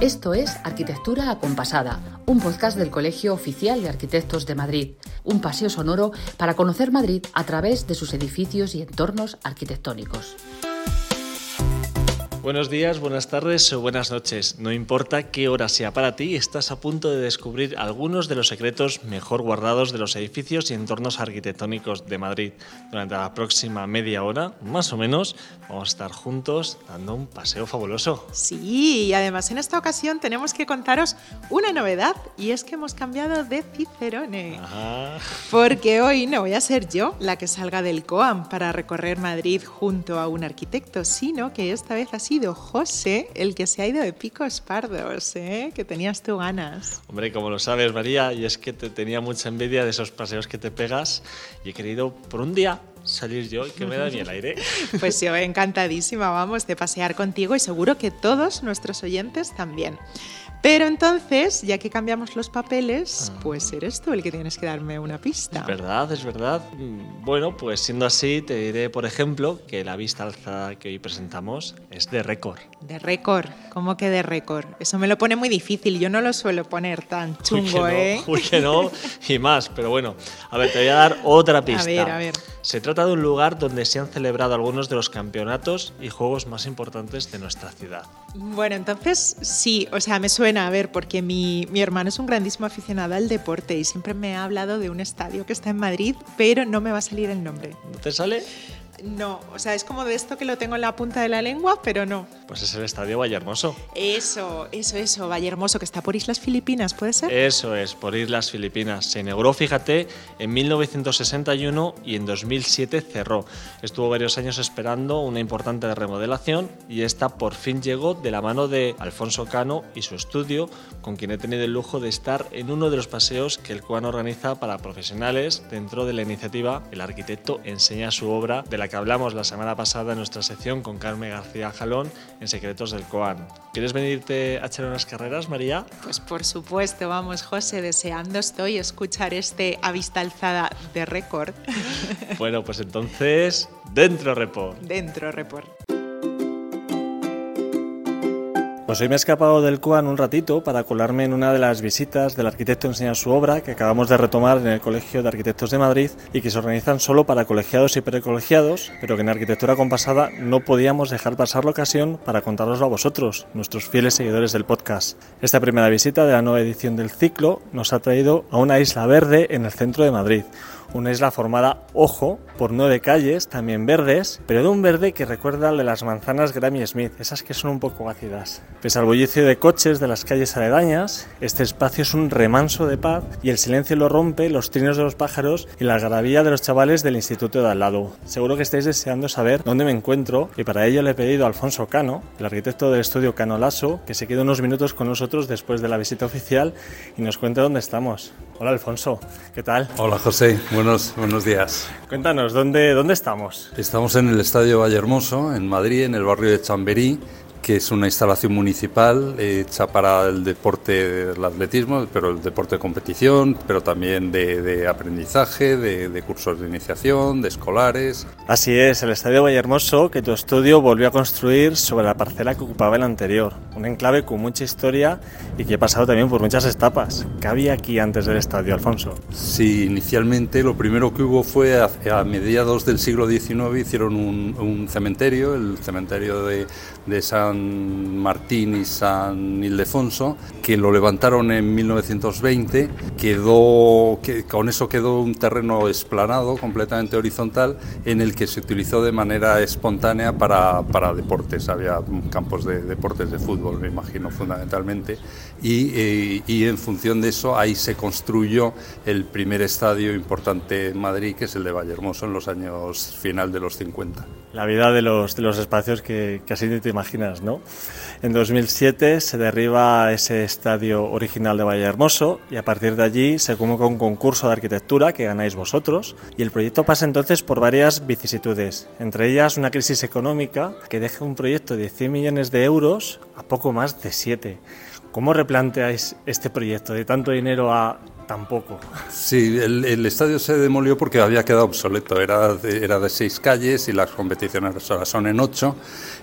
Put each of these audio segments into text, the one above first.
Esto es Arquitectura Acompasada, un podcast del Colegio Oficial de Arquitectos de Madrid, un paseo sonoro para conocer Madrid a través de sus edificios y entornos arquitectónicos. Buenos días, buenas tardes o buenas noches. No importa qué hora sea para ti, estás a punto de descubrir algunos de los secretos mejor guardados de los edificios y entornos arquitectónicos de Madrid. Durante la próxima media hora, más o menos, vamos a estar juntos dando un paseo fabuloso. Sí, y además en esta ocasión tenemos que contaros una novedad y es que hemos cambiado de Cicerone. Ajá. Porque hoy no voy a ser yo la que salga del COAM para recorrer Madrid junto a un arquitecto, sino que esta vez ha sido José el que se ha ido de picos pardos, ¿eh? que tenías tú ganas. Hombre, como lo sabes, María, y es que te tenía mucha envidia de esos paseos que te pegas y he querido por un día salir yo y que me da bien el aire. Pues yo encantadísima, vamos, de pasear contigo y seguro que todos nuestros oyentes también. Pero entonces, ya que cambiamos los papeles, pues eres tú el que tienes que darme una pista. Es verdad, es verdad. Bueno, pues siendo así, te diré, por ejemplo, que la vista alzada que hoy presentamos es de récord. De récord, ¿cómo que de récord? Eso me lo pone muy difícil, yo no lo suelo poner tan Uy, chungo, no, ¿eh? uy, que no, y más. Pero bueno, a ver, te voy a dar otra pista. A ver, a ver. Se trata de un lugar donde se han celebrado algunos de los campeonatos y juegos más importantes de nuestra ciudad. Bueno, entonces sí, o sea, me suena, a ver, porque mi, mi hermano es un grandísimo aficionado al deporte y siempre me ha hablado de un estadio que está en Madrid, pero no me va a salir el nombre. ¿No te sale? No, o sea, es como de esto que lo tengo en la punta de la lengua, pero no. Pues es el Estadio Vallehermoso. Eso, eso, eso, Valle Hermoso, que está por Islas Filipinas, ¿puede ser? Eso es, por Islas Filipinas. Se inauguró, fíjate, en 1961 y en 2007 cerró. Estuvo varios años esperando una importante remodelación y esta por fin llegó de la mano de Alfonso Cano y su estudio, con quien he tenido el lujo de estar en uno de los paseos que el CUAN organiza para profesionales dentro de la iniciativa El arquitecto enseña su obra, de la que hablamos la semana pasada en nuestra sección con Carmen García Jalón en Secretos del COAN. ¿Quieres venirte a echar unas carreras, María? Pues por supuesto, vamos, José, deseando estoy escuchar este a vista alzada de récord. Bueno, pues entonces, dentro repo. Dentro, report. Pues hoy me he escapado del CUAN un ratito para colarme en una de las visitas del arquitecto enseña su obra que acabamos de retomar en el Colegio de Arquitectos de Madrid y que se organizan solo para colegiados y precolegiados, pero que en Arquitectura Compasada no podíamos dejar pasar la ocasión para contároslo a vosotros, nuestros fieles seguidores del podcast. Esta primera visita de la nueva edición del ciclo nos ha traído a una isla verde en el centro de Madrid. Una isla formada, ojo, por nueve calles, también verdes, pero de un verde que recuerda al de las manzanas Grammy Smith, esas que son un poco ácidas. Pese al bullicio de coches de las calles aledañas, este espacio es un remanso de paz y el silencio lo rompe los trinos de los pájaros y la algarabía de los chavales del instituto de al lado. Seguro que estáis deseando saber dónde me encuentro y para ello le he pedido a Alfonso Cano, el arquitecto del estudio Cano Lasso, que se quede unos minutos con nosotros después de la visita oficial y nos cuente dónde estamos. Hola Alfonso, ¿qué tal? Hola José, buenos, buenos días. Cuéntanos, ¿dónde, dónde estamos? Estamos en el Estadio Vallehermoso, en Madrid, en el barrio de Chamberí, que es una instalación municipal hecha para el deporte del atletismo, pero el deporte de competición, pero también de, de aprendizaje, de, de cursos de iniciación, de escolares. Así es, el Estadio Vallehermoso que tu estudio volvió a construir sobre la parcela que ocupaba el anterior. Un enclave con mucha historia y que ha pasado también por muchas etapas. ¿Qué había aquí antes del estadio, Alfonso? Sí, inicialmente lo primero que hubo fue a, a mediados del siglo XIX hicieron un, un cementerio, el cementerio de, de San Martín y San Ildefonso, que lo levantaron en 1920, quedó, que, con eso quedó un terreno esplanado, completamente horizontal, en el que se utilizó de manera espontánea para, deportes, había campos de deportes de fútbol, me imagino, fundamentalmente, y, eh, y en función de eso ahí se construyó el primer estadio importante en Madrid, que es el de Vallehermoso, en los años final de los 50. La vida de los, de los espacios que ni te imaginas, En 2007 se derriba ese estadio original de Vallehermoso y a partir de allí se convoca un concurso de arquitectura que ganáis vosotros y el proyecto pasa entonces por varias vicisitudes, entre ellas una crisis económica que deja un proyecto de 100 millones de euros a poco más de 7. ¿Cómo replanteáis este proyecto de tanto dinero a tampoco. Sí, el, estadio se demolió porque había quedado obsoleto. Era de, era de seis calles y las competiciones ahora son en ocho.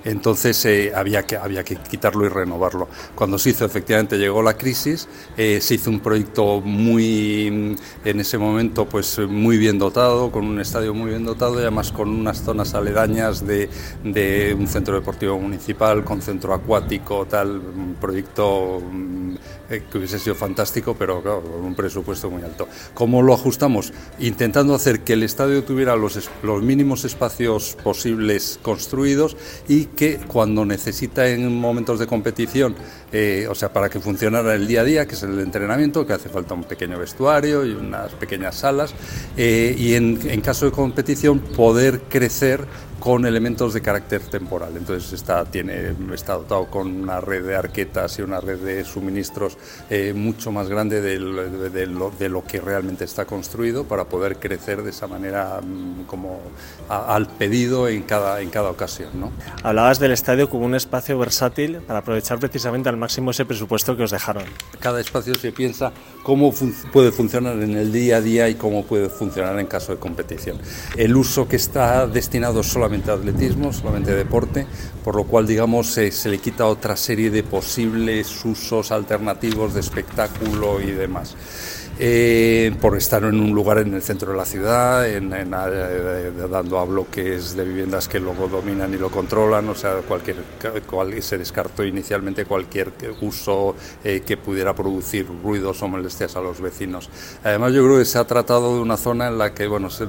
Entonces eh, había, que, había que quitarlo y renovarlo. Cuando se hizo, efectivamente, llegó la crisis. Eh, se hizo un proyecto muy, en ese momento, pues muy bien dotado, con un estadio muy bien dotado y además con unas zonas aledañas de, de un centro deportivo municipal, con centro acuático, tal, un proyecto mm, eh, que hubiese sido fantástico, pero claro, con un presupuesto muy alto. ¿Cómo lo ajustamos? Intentando hacer que el estadio tuviera los, los mínimos espacios posibles construidos y que cuando necesita en momentos de competición, eh, o sea, para que funcionara el día a día, que es el entrenamiento, que hace falta un pequeño vestuario y unas pequeñas salas, eh, y en, en caso de competición poder crecer con elementos de carácter temporal. Entonces está, tiene, está dotado con una red de arquetas y una red de suministros eh, mucho más grande de, de, lo, de, lo, que realmente está construido para poder crecer de esa manera mm, como a, al pedido en cada, en cada ocasión. ¿no? Hablabas del estadio como un espacio versátil para aprovechar precisamente al máximo ese presupuesto que os dejaron. Cada espacio se piensa cómo fun puede funcionar en el día a día y cómo puede funcionar en caso de competición. El uso que está destinado solamente atletismo, solamente deporte, por lo cual, digamos, se, se le quita otra serie de posibles usos alternativos de espectáculo y demás. Eh, por estar en un lugar en el centro de la ciudad, en, dando a bloques de viviendas que luego dominan y lo controlan, o sea, cualquier, cual, se descartó inicialmente cualquier uso eh, que pudiera producir ruidos o molestias a los vecinos. Además, yo creo que se ha tratado de una zona en la que, bueno, se,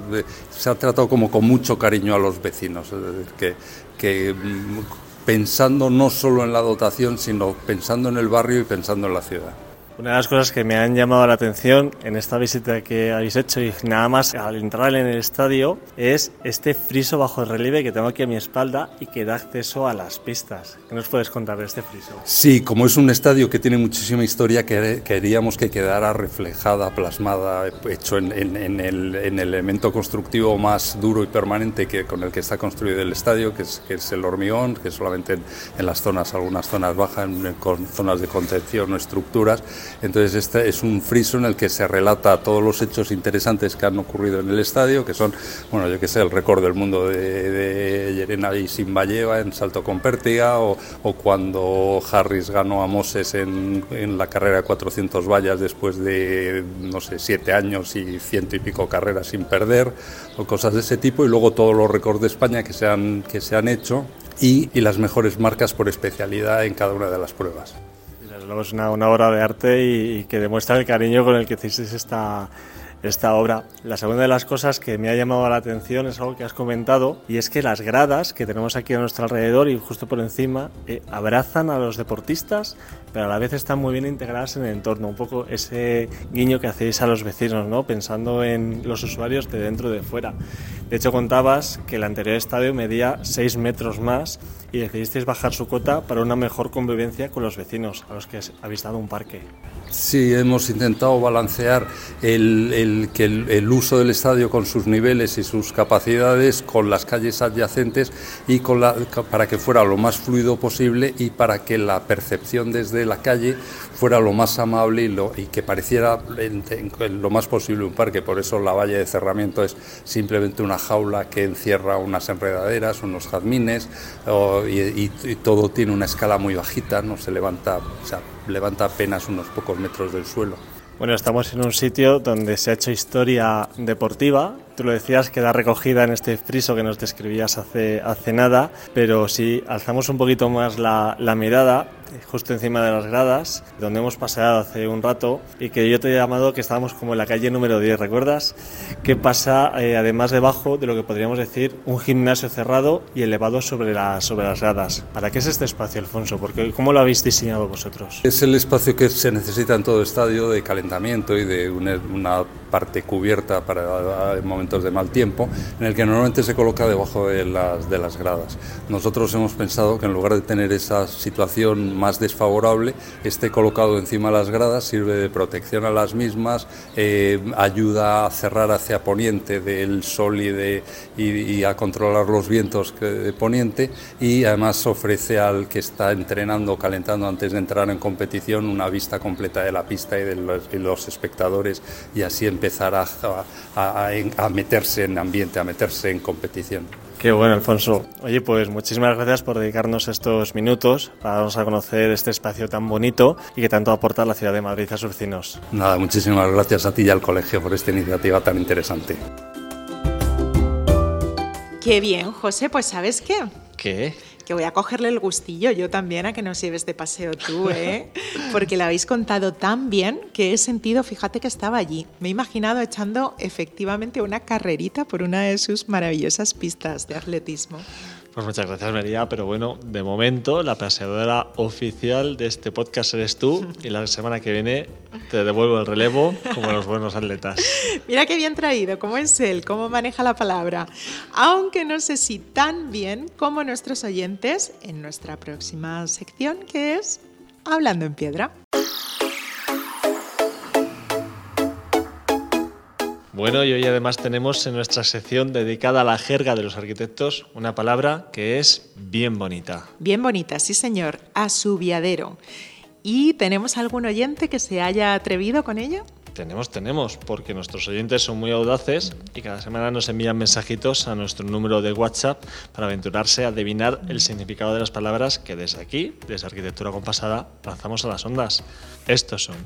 ha tratado como con mucho cariño a los vecinos, es decir, que, que mm, pensando no solo en la dotación, sino pensando en el barrio y pensando en la ciudad. Una de las cosas que me han llamado la atención en esta visita que habéis hecho y nada más al entrar en el estadio es este friso bajo el relieve que tengo aquí a mi espalda y que da acceso a las pistas. ¿Qué nos puedes contar de este friso? Sí, como es un estadio que tiene muchísima historia, queríamos que quedara reflejada, plasmada, hecho en, en, en, el, en, el, elemento constructivo más duro y permanente que, con el que está construido el estadio, que es, el hormigón, que solamente en, las zonas, algunas zonas bajan, con zonas de contención o estructuras entonces este es un friso en el que se relata todos los hechos interesantes que han ocurrido en el estadio, que son, bueno, yo que sé, el récord del mundo de, de Yerena y Simballeva en salto con pértiga, o, cuando Harris ganó a Moses en, en, la carrera de 400 vallas después de, no sé, siete años y ciento y pico carreras sin perder, o cosas de ese tipo, y luego todos los récords de España que se han, que se han hecho. Y, y las mejores marcas por especialidad en cada una de las pruebas es una, obra de arte y, y, que demuestra el cariño con el que hicisteis esta, esta obra. La segunda de las cosas que me ha llamado la atención es algo que has comentado y es que las gradas que tenemos aquí a nuestro alrededor y justo por encima eh, abrazan a los deportistas, pero a la vez están muy bien integradas en el entorno. Un poco ese guiño que hacéis a los vecinos, ¿no? pensando en los usuarios de dentro y de fuera. De hecho, contabas que el anterior estadio medía 6 metros más y decidisteis bajar su cota para una mejor convivencia con los vecinos a los que habéis dado un parque. Sí, hemos intentado balancear el, el que el, el, uso del estadio con sus niveles y sus capacidades con las calles adyacentes y con la, para que fuera lo más fluido posible y para que la percepción desde la calle fuera lo más amable y, que pareciera lo más posible un parque. Por eso la valla de cerramiento es simplemente una jaula que encierra unas enredaderas, unos jazmines y, todo tiene una escala muy bajita, no se levanta, levanta apenas unos pocos metros del suelo. Bueno, estamos en un sitio donde se ha hecho historia deportiva. Tú lo decías, queda recogida en este friso que nos describías hace, hace nada, pero si alzamos un poquito más la mirada, justo encima de las gradas, donde hemos paseado hace un rato y que yo te he llamado que estábamos como en la calle número 10, ¿recuerdas? ¿Qué pasa eh, además debajo de lo que podríamos decir un gimnasio cerrado y elevado sobre, la, sobre las gradas? ¿Para qué es este espacio, Alfonso? Porque, ¿Cómo lo habéis diseñado vosotros? Es el espacio que se necesita en todo estadio de calentamiento y de una, una parte cubierta para momentos de mal tiempo, en el que normalmente se coloca debajo de las, de las gradas. Nosotros hemos pensado que en lugar de tener esa situación más desfavorable esté colocado encima de las gradas, sirve de protección a las mismas, eh, ayuda a cerrar hacia poniente del sol y, de, y, a controlar los vientos de poniente y además ofrece al que está entrenando o calentando antes de entrar en competición una vista completa de la pista y de los, espectadores y así empezar a, a meterse en ambiente, a meterse en competición. Qué bueno, Alfonso. Oye, pues muchísimas gracias por dedicarnos estos minutos para darnos a conocer este espacio tan bonito y que tanto aporta la ciudad de Madrid a sus vecinos. Nada, muchísimas gracias a ti y al colegio por esta iniciativa tan interesante. Qué bien, José, pues ¿sabes qué? ¿Qué? Que voy a cogerle el gustillo yo también a que nos lleves de paseo tú, ¿eh? Porque le habéis contado tan bien que he sentido, fíjate que estaba allí. Me he imaginado echando efectivamente una carrerita por una de sus maravillosas pistas de atletismo. Pues muchas gracias, María. Pero bueno, de momento, la paseadora oficial de este podcast eres tú. Y la semana que viene te devuelvo el relevo como los buenos atletas. Mira qué bien traído, cómo es él, cómo maneja la palabra. Aunque no sé si tan bien como nuestros oyentes en nuestra próxima sección, que es Hablando en Piedra. Bueno, y hoy además tenemos en nuestra sección dedicada a la jerga de los arquitectos una palabra que es bien bonita. Bien bonita, sí señor, asubiadero. ¿Y tenemos algún oyente que se haya atrevido con ello? Tenemos, tenemos, porque nuestros oyentes son muy audaces y cada semana nos envían mensajitos a nuestro número de WhatsApp para aventurarse a adivinar el significado de las palabras que desde aquí, desde Arquitectura Compasada, lanzamos a las ondas. Estos son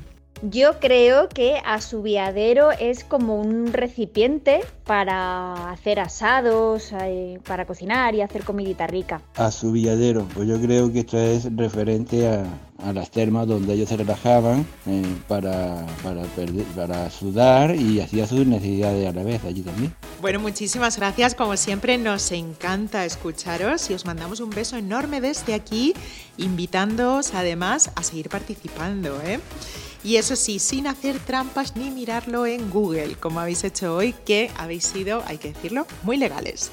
yo creo que asubiadero es como un recipiente para hacer asados, eh, para cocinar y hacer comidita rica. Asubiadero, pues yo creo que esto es referente a, las termas donde ellos se relajaban eh, para, para, para sudar y hacía sus necesidades a la vez allí también. Bueno, muchísimas gracias. Como siempre, nos encanta escucharos y os mandamos un beso enorme desde aquí, invitándoos además a seguir participando. ¿eh? Y eso sí, sin hacer trampas ni mirarlo en Google, como habéis hecho hoy, que habéis sido, hay que decirlo, muy legales.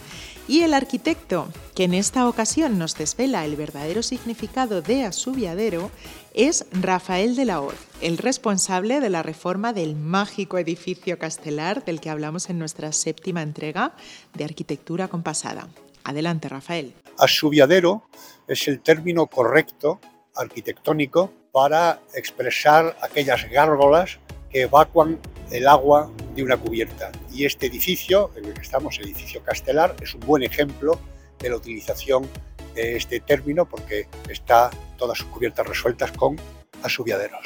Y el arquitecto, que en esta ocasión nos desvela el verdadero significado de asubiadero, es Rafael de la Hoz, el responsable de la reforma del mágico edificio castelar del que hablamos en nuestra séptima entrega de Arquitectura Compasada. Adelante, Rafael. Asubiadero es el término correcto arquitectónico para expresar aquellas gárgolas que evacuan el agua de una cubierta. Y este edificio, en el que estamos, el edificio Castelar, es un buen ejemplo de la utilización de este término porque está todas sus cubiertas resueltas con asubiaderos.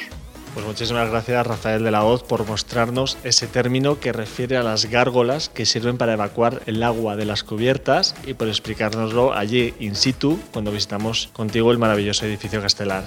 Pues muchísimas gracias Rafael de la Hoz por mostrarnos ese término que refiere a las gárgolas que sirven para evacuar el agua de las cubiertas y por explicárnoslo allí in situ cuando visitamos contigo el maravilloso edificio Castelar.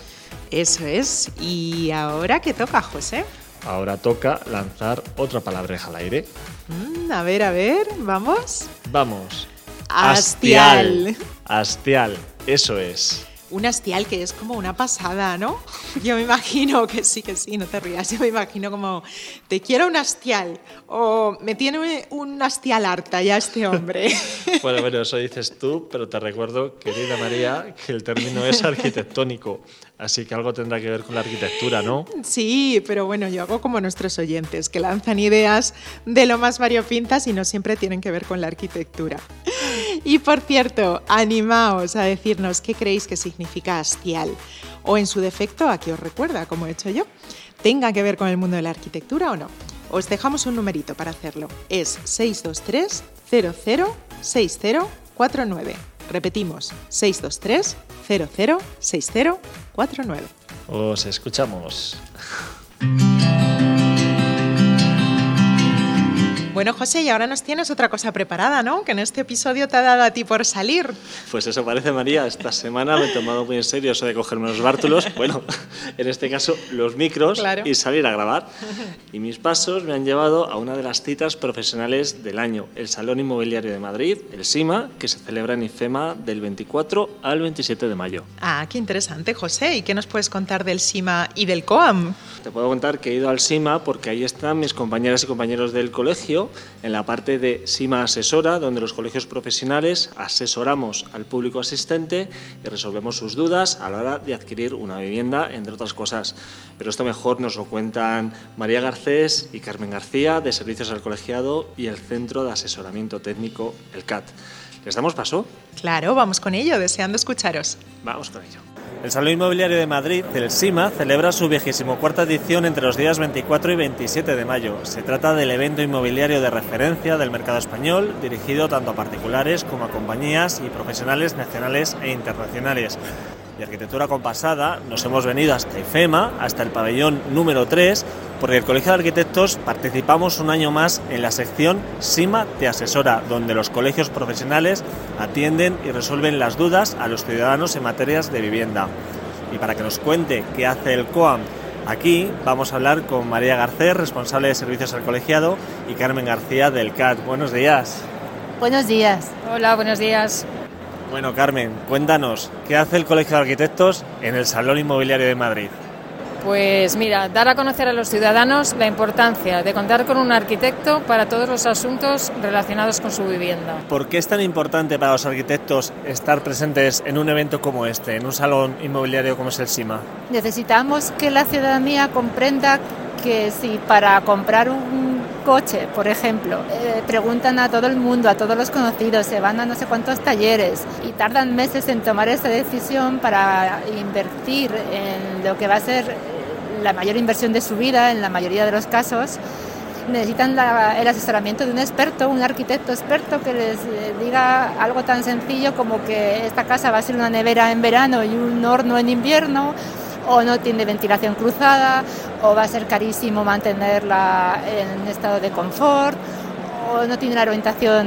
Eso es. ¿Y ahora qué toca, José? Ahora toca lanzar otra palabreja al aire. Mm, a ver, a ver, vamos. Vamos. Astial. Astial, eso es un hastial que es como una pasada, ¿no? Yo me imagino que sí, que sí, no te rías, yo me imagino como, te quiero un hastial, o me tiene un hastial harta ya este hombre. Bueno, bueno, eso dices tú, pero te recuerdo, querida María, que el término es arquitectónico, así que algo tendrá que ver con la arquitectura, ¿no? Sí, pero bueno, yo hago como nuestros oyentes, que lanzan ideas de lo más variopintas y no siempre tienen que ver con la arquitectura. Y por cierto, animaos a decirnos qué creéis que significa hastial o en su defecto a qué os recuerda, como he hecho yo. ¿Tenga que ver con el mundo de la arquitectura o no? Os dejamos un numerito para hacerlo. Es 623 006049. Repetimos, 623 006049. Os escuchamos. Bueno, José, y ahora nos tienes otra cosa preparada, ¿no? Que en este episodio te ha dado a ti por salir. Pues eso parece, María. Esta semana me he tomado muy en serio eso de cogerme los bártulos, bueno, en este caso los micros, y salir a grabar. Y mis pasos me han llevado a una de las citas profesionales del año, el Salón Inmobiliario de Madrid, el SIMA, que se celebra en IFEMA del 24 al 27 de mayo. Ah, qué interesante, José. ¿Y qué nos puedes contar del SIMA y del COAM? Te puedo contar que he ido al SIMA porque ahí están mis compañeras y compañeros del colegio en la parte de SIMA Asesora, donde los colegios profesionales asesoramos al público asistente y resolvemos sus dudas a la hora de adquirir una vivienda, entre otras cosas. Pero esto mejor nos lo cuentan María Garcés y Carmen García, de Servicios al Colegiado y el Centro de Asesoramiento Técnico, el CAT. ¿Les damos paso? Claro, vamos con ello, deseando escucharos. Vamos con ello. El Salón Inmobiliario de Madrid, el SIMA, celebra su vigésimo cuarta edición entre los días 24 y 27 de mayo. Se trata del evento inmobiliario de referencia del mercado español, dirigido tanto a particulares como a compañías y profesionales nacionales e internacionales de arquitectura compasada, nos hemos venido hasta IFEMA, hasta el pabellón número 3, porque el Colegio de Arquitectos participamos un año más en la sección SIMA Te Asesora, donde los colegios profesionales atienden y resuelven las dudas a los ciudadanos en materias de vivienda. Y para que nos cuente qué hace el COAM Aquí vamos a hablar con María Garcés, responsable de servicios al colegiado, y Carmen García del CAT. Buenos días. Buenos días. Hola, buenos días. Bueno, Carmen, cuéntanos, ¿qué hace el Colegio de Arquitectos en el Salón Inmobiliario de Madrid? Pues mira, dar a conocer a los ciudadanos la importancia de contar con un arquitecto para todos los asuntos relacionados con su vivienda. ¿Por qué es tan importante para los arquitectos estar presentes en un evento como este, en un salón inmobiliario como es el SIMA? Necesitamos que la ciudadanía comprenda que si para comprar un coche, por ejemplo, eh, preguntan a todo el mundo, a todos los conocidos, se van a no sé cuántos talleres y tardan meses en tomar esa decisión para invertir en lo que va a ser la mayor inversión de su vida en la mayoría de los casos. Necesitan el asesoramiento de un experto, un arquitecto experto que les eh, diga algo tan sencillo como que esta casa va a ser una nevera en verano y un horno en invierno o no tiene ventilación cruzada, o va a ser carísimo mantenerla en estado de confort, o no tiene la orientación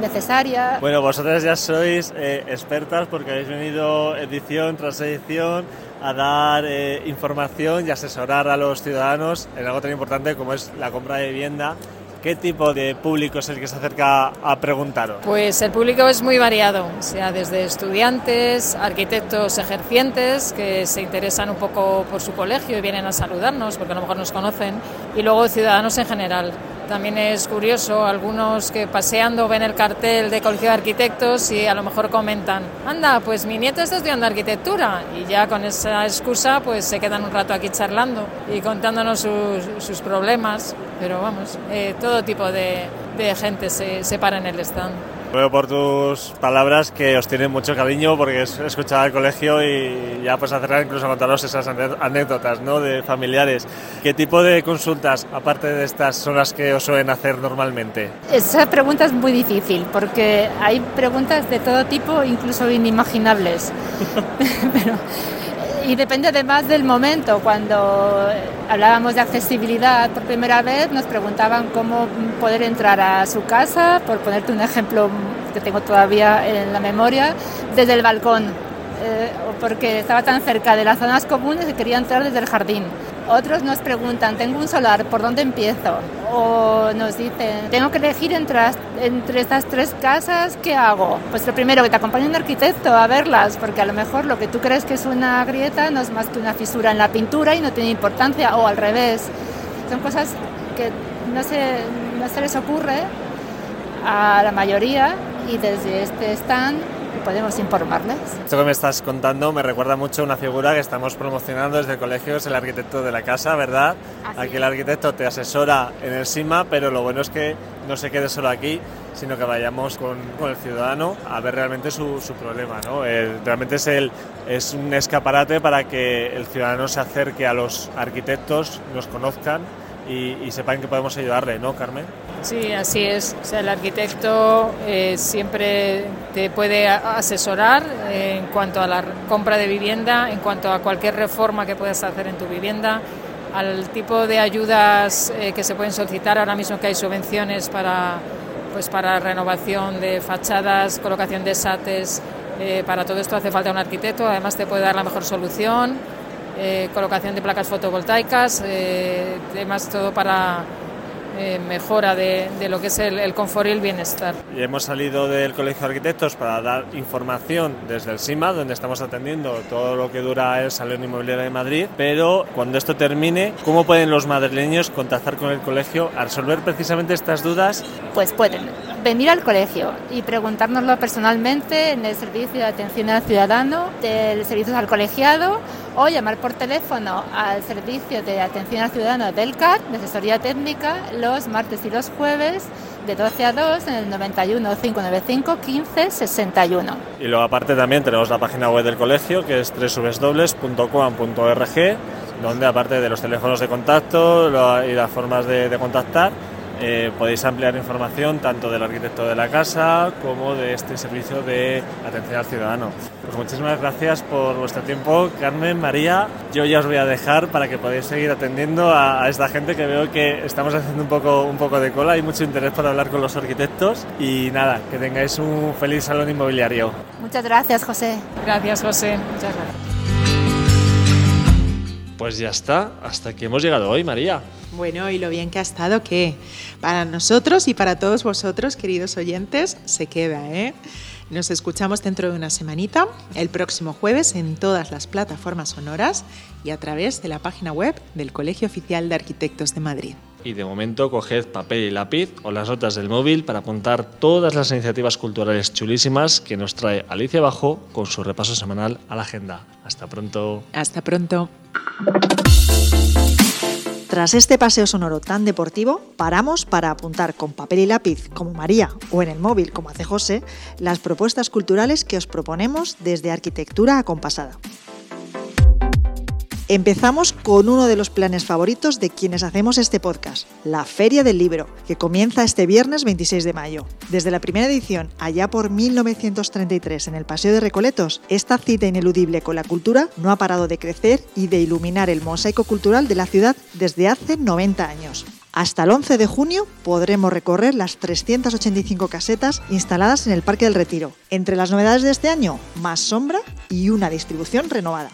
necesaria. Bueno, vosotras ya sois eh, expertas porque habéis venido edición tras edición a dar eh, información y asesorar a los ciudadanos en algo tan importante como es la compra de vivienda ¿Qué tipo de público es el que se acerca a preguntaros? Pues el público es muy variado, o sea, desde estudiantes, arquitectos ejercientes que se interesan un poco por su colegio y vienen a saludarnos porque a lo mejor nos conocen, y luego ciudadanos en general. También es curioso, algunos que paseando ven el cartel de Colegio de Arquitectos y a lo mejor comentan, anda, pues mi nieto está estudiando arquitectura y ya con esa excusa pues se quedan un rato aquí charlando y contándonos sus, sus problemas, pero vamos, eh, todo tipo de, de gente se, se para en el stand. Veo por tus palabras que os tienen mucho cariño porque he escuchado al colegio y ya pues acercar incluso contaros esas anécdotas ¿no? de familiares. ¿Qué tipo de consultas, aparte de estas, son las que os suelen hacer normalmente? Esa pregunta es muy difícil porque hay preguntas de todo tipo, incluso inimaginables. Pero y depende además del momento. Cuando hablábamos de accesibilidad por primera vez, nos preguntaban cómo poder entrar a su casa, por ponerte un ejemplo que tengo todavía en la memoria, desde el balcón, eh, porque estaba tan cerca de las zonas comunes que quería entrar desde el jardín. Otros nos preguntan, tengo un solar, ¿por dónde empiezo? O nos dicen, tengo que elegir entre, entre estas tres casas, ¿qué hago? Pues lo primero, que te acompañe un arquitecto a verlas, porque a lo mejor lo que tú crees que es una grieta no es más que una fisura en la pintura y no tiene importancia, o al revés. Son cosas que no se, no se les ocurre a la mayoría y desde este stand podemos informarles. Esto que me estás contando me recuerda mucho a una figura que estamos promocionando desde el colegio, es el arquitecto de la casa, ¿verdad? aquí el arquitecto te asesora en el SIMA, pero lo bueno es que no se quede solo aquí, sino que vayamos con, con el ciudadano a ver realmente su, su problema. ¿no? realmente es, el, es un escaparate para que el ciudadano se acerque a los arquitectos, los conozcan y, y sepan que podemos ayudarle, ¿no, Carmen? Sí, así es. O sea, el arquitecto eh, siempre te puede asesorar en cuanto a la compra de vivienda, en cuanto a cualquier reforma que puedas hacer en tu vivienda, al tipo de ayudas eh, que se pueden solicitar. Ahora mismo que hay subvenciones para, pues para renovación de fachadas, colocación de SATES. Eh, para todo esto hace falta un arquitecto, además te puede dar la mejor solución. Colocación de placas fotovoltaicas, además todo para eh, mejora de, lo que es el, confort y el bienestar. Y hemos salido del Colegio de Arquitectos para dar información desde el SIMA, donde estamos atendiendo todo lo que dura el Salón Inmobiliario de Madrid, pero cuando esto termine, ¿cómo pueden los madrileños contactar con el colegio a resolver precisamente estas dudas? Pues pueden venir al colegio y preguntárnoslo personalmente en el servicio de atención al ciudadano, del servicio al colegiado o llamar por teléfono al servicio de atención al ciudadano del CAT, de asesoría técnica, los martes y los jueves de 12 a 2 en el 91 595 15 61. Y luego aparte también tenemos la página web del colegio que es www.coam.org donde aparte de los teléfonos de contacto y las formas de contactar, eh, podéis ampliar información tanto del arquitecto de la casa como de este servicio de atención al ciudadano. Pues muchísimas gracias por vuestro tiempo, Carmen, María. Yo ya os voy a dejar para que podáis seguir atendiendo a, esta gente que veo que estamos haciendo un poco, un poco de cola. Hay mucho interés por hablar con los arquitectos y nada, que tengáis un feliz salón inmobiliario. Muchas gracias, José. Gracias, José. Muchas gracias. Pues ya está, hasta aquí hemos llegado hoy, María. Bueno, y lo bien que ha estado que para nosotros y para todos vosotros, queridos oyentes, se queda, ¿eh? Nos escuchamos dentro de una semanita, el próximo jueves, en todas las plataformas sonoras y a través de la página web del Colegio Oficial de Arquitectos de Madrid. Y de momento coged papel y lápiz o las notas del móvil para apuntar todas las iniciativas culturales chulísimas que nos trae Alicia Bajo con su repaso semanal a la agenda. Hasta pronto. Hasta pronto. Tras este paseo sonoro tan deportivo, paramos para apuntar con papel y lápiz, como María, o en el móvil, como hace José, las propuestas culturales que os proponemos desde Arquitectura Acompasada. Empezamos con uno de los planes favoritos de quienes hacemos este podcast, la Feria del Libro, que comienza este viernes 26 de mayo. Desde la primera edición, allá por 1933 en el Paseo de Recoletos, esta cita ineludible con la cultura no ha parado de crecer y de iluminar el mosaico cultural de la ciudad desde hace 90 años. Hasta el 11 de junio podremos recorrer las 385 casetas instaladas en el Parque del Retiro. Entre las novedades de este año, más sombra y una distribución renovada.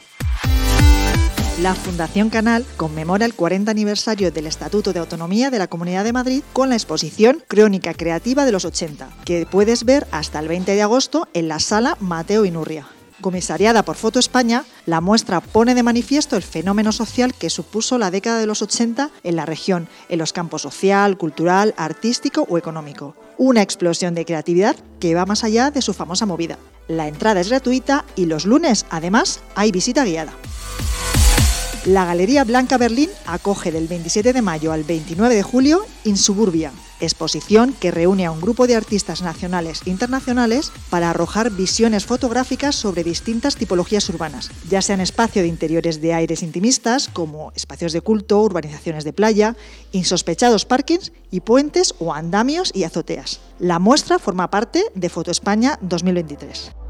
La Fundación Canal conmemora el 40 aniversario del Estatuto de Autonomía de la Comunidad de Madrid con la exposición Crónica Creativa de los 80, que puedes ver hasta el 20 de agosto en la sala Mateo Inurria. Comisariada por Foto España, la muestra pone de manifiesto el fenómeno social que supuso la década de los 80 en la región, en los campos social, cultural, artístico o económico. Una explosión de creatividad que va más allá de su famosa movida. La entrada es gratuita y los lunes, además, hay visita guiada. La Galería Blanca Berlín acoge del 27 de mayo al 29 de julio Insuburbia, exposición que reúne a un grupo de artistas nacionales e internacionales para arrojar visiones fotográficas sobre distintas tipologías urbanas, ya sean espacio de interiores de aires intimistas como espacios de culto, urbanizaciones de playa, insospechados parkings y puentes o andamios y azoteas. La muestra forma parte de Foto España 2023.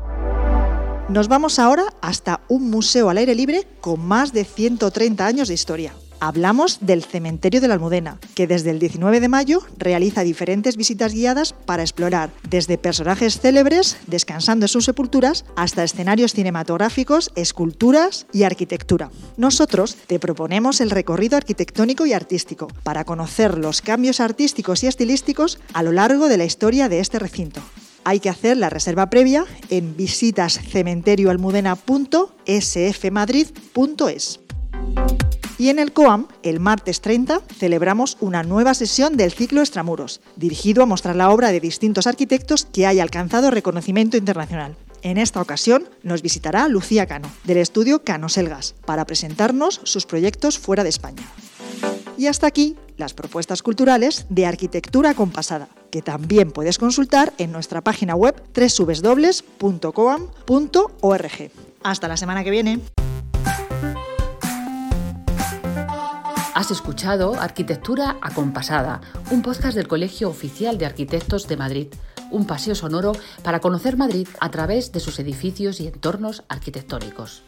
Nos vamos ahora hasta un museo al aire libre con más de 130 años de historia. Hablamos del Cementerio de la Almudena, que desde el 19 de mayo realiza diferentes visitas guiadas para explorar desde personajes célebres descansando en sus sepulturas hasta escenarios cinematográficos, esculturas y arquitectura. Nosotros te proponemos el recorrido arquitectónico y artístico para conocer los cambios artísticos y estilísticos a lo largo de la historia de este recinto hay que hacer la reserva previa en visitascementerioalmudena.sfmadrid.es. Y en el COAM, el martes 30, celebramos una nueva sesión del ciclo Extramuros, dirigido a mostrar la obra de distintos arquitectos que haya alcanzado reconocimiento internacional. En esta ocasión nos visitará Lucía Cano, del estudio Canoselgas, para presentarnos sus proyectos fuera de España. Y hasta aquí las propuestas culturales de arquitectura compasada, que también puedes consultar en nuestra página web www.coam.org. Hasta la semana que viene. Has escuchado Arquitectura Acompasada, un podcast del Colegio Oficial de Arquitectos de Madrid, un paseo sonoro para conocer Madrid a través de sus edificios y entornos arquitectónicos.